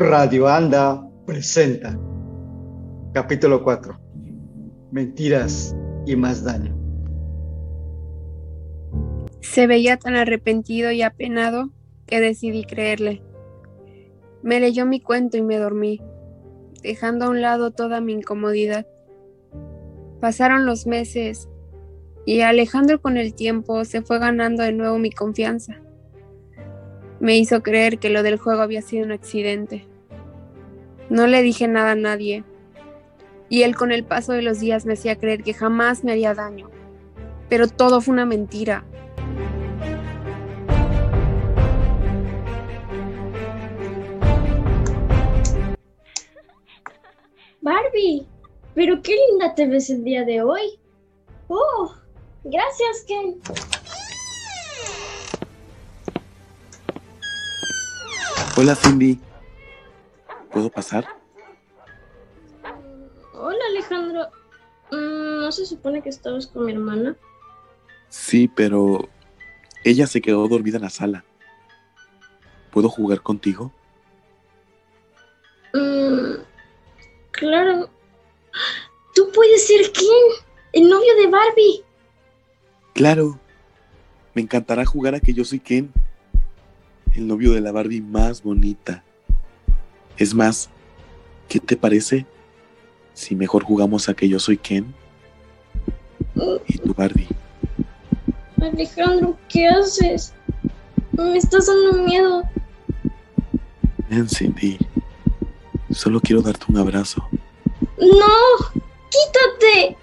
Radio Anda presenta capítulo 4 Mentiras y más daño. Se veía tan arrepentido y apenado que decidí creerle. Me leyó mi cuento y me dormí, dejando a un lado toda mi incomodidad. Pasaron los meses y Alejandro con el tiempo se fue ganando de nuevo mi confianza. Me hizo creer que lo del juego había sido un accidente. No le dije nada a nadie, y él con el paso de los días me hacía creer que jamás me haría daño. Pero todo fue una mentira. Barbie, pero qué linda te ves el día de hoy. Oh, gracias, Ken. Hola Cindy. ¿Puedo pasar? Hola, Alejandro. Mm, ¿No se supone que estabas con mi hermana? Sí, pero ella se quedó dormida en la sala. ¿Puedo jugar contigo? Mm, claro. Tú puedes ser Ken, el novio de Barbie. Claro. Me encantará jugar a que yo soy Ken el novio de la Barbie más bonita. Es más, ¿qué te parece si mejor jugamos a que yo soy Ken y tu Barbie? Alejandro, ¿qué haces? Me estás dando miedo. Ven, Cindy. Solo quiero darte un abrazo. ¡No! ¡Quítate!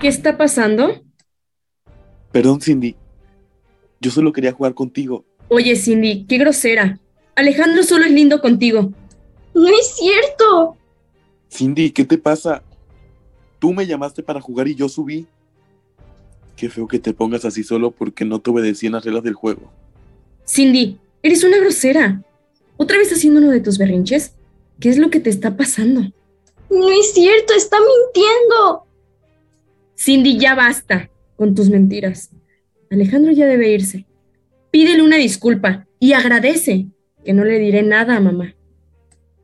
¿Qué está pasando? Perdón, Cindy. Yo solo quería jugar contigo. Oye, Cindy, qué grosera. Alejandro solo es lindo contigo. No es cierto. Cindy, ¿qué te pasa? Tú me llamaste para jugar y yo subí. Qué feo que te pongas así solo porque no te obedecí en las reglas del juego. Cindy, eres una grosera. ¿Otra vez haciendo uno de tus berrinches? ¿Qué es lo que te está pasando? No es cierto, está mintiendo. Cindy, ya basta con tus mentiras. Alejandro ya debe irse. Pídele una disculpa y agradece que no le diré nada a mamá.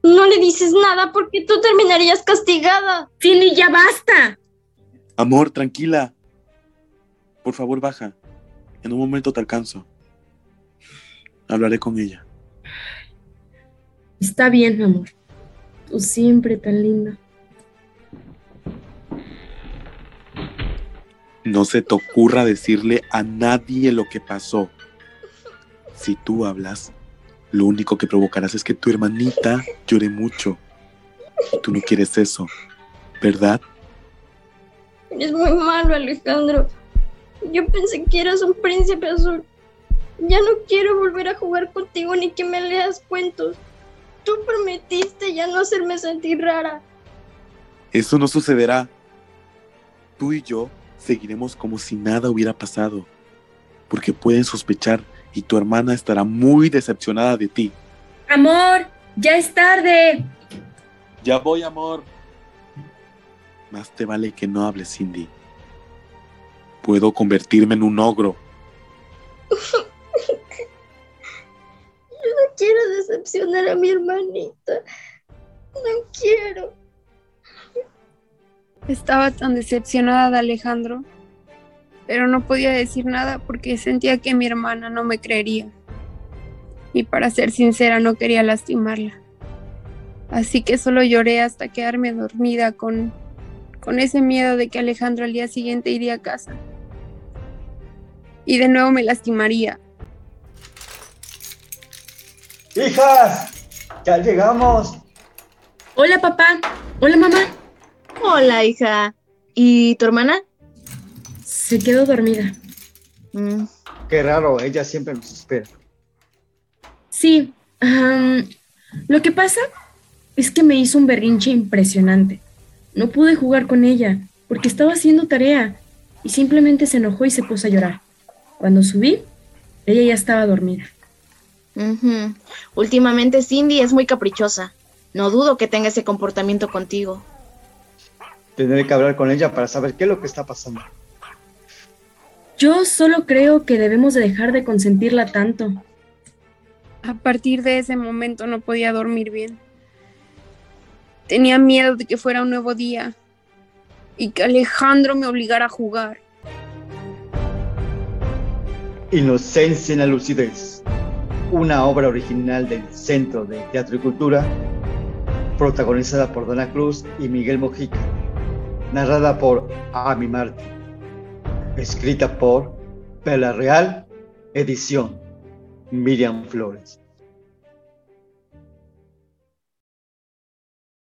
No le dices nada porque tú terminarías castigada. Cindy, ya basta. Amor, tranquila. Por favor, baja. En un momento te alcanzo. Hablaré con ella. Está bien, amor. Tú siempre tan linda. No se te ocurra decirle a nadie lo que pasó. Si tú hablas, lo único que provocarás es que tu hermanita llore mucho. Y tú no quieres eso, ¿verdad? Eres muy malo, Alejandro. Yo pensé que eras un príncipe azul. Ya no quiero volver a jugar contigo ni que me leas cuentos. Tú prometiste ya no hacerme sentir rara. Eso no sucederá. Tú y yo seguiremos como si nada hubiera pasado, porque pueden sospechar y tu hermana estará muy decepcionada de ti. Amor, ya es tarde. Ya voy, amor. Más te vale que no hables, Cindy. Puedo convertirme en un ogro. Yo no quiero decepcionar a mi hermanita. No quiero. Estaba tan decepcionada de Alejandro, pero no podía decir nada porque sentía que mi hermana no me creería. Y para ser sincera, no quería lastimarla. Así que solo lloré hasta quedarme dormida con, con ese miedo de que Alejandro al día siguiente iría a casa. Y de nuevo me lastimaría. ¡Hijas! ¡Ya llegamos! Hola, papá. Hola, mamá. Hola, hija. ¿Y tu hermana? Se quedó dormida. Mm, Qué raro, ella siempre nos espera. Sí. lo que pasa es que me hizo un berrinche impresionante. No pude jugar con ella porque estaba haciendo tarea y simplemente se enojó y se puso a llorar. Cuando subí, ella ya estaba dormida. Últimamente Cindy es muy caprichosa. No dudo que tenga ese comportamiento contigo. Tendré que hablar con ella para saber qué es lo que está pasando. Yo solo creo que debemos de dejar de consentirla tanto. A partir de ese momento no podía dormir bien. Tenía miedo de que fuera un nuevo día y que Alejandro me obligara a jugar. Inocencia en la lucidez, una obra original del Centro de Teatro y Cultura, protagonizada por Dona Cruz y Miguel Mojica, narrada por Ami Martin, escrita por Pela Real, edición Miriam Flores.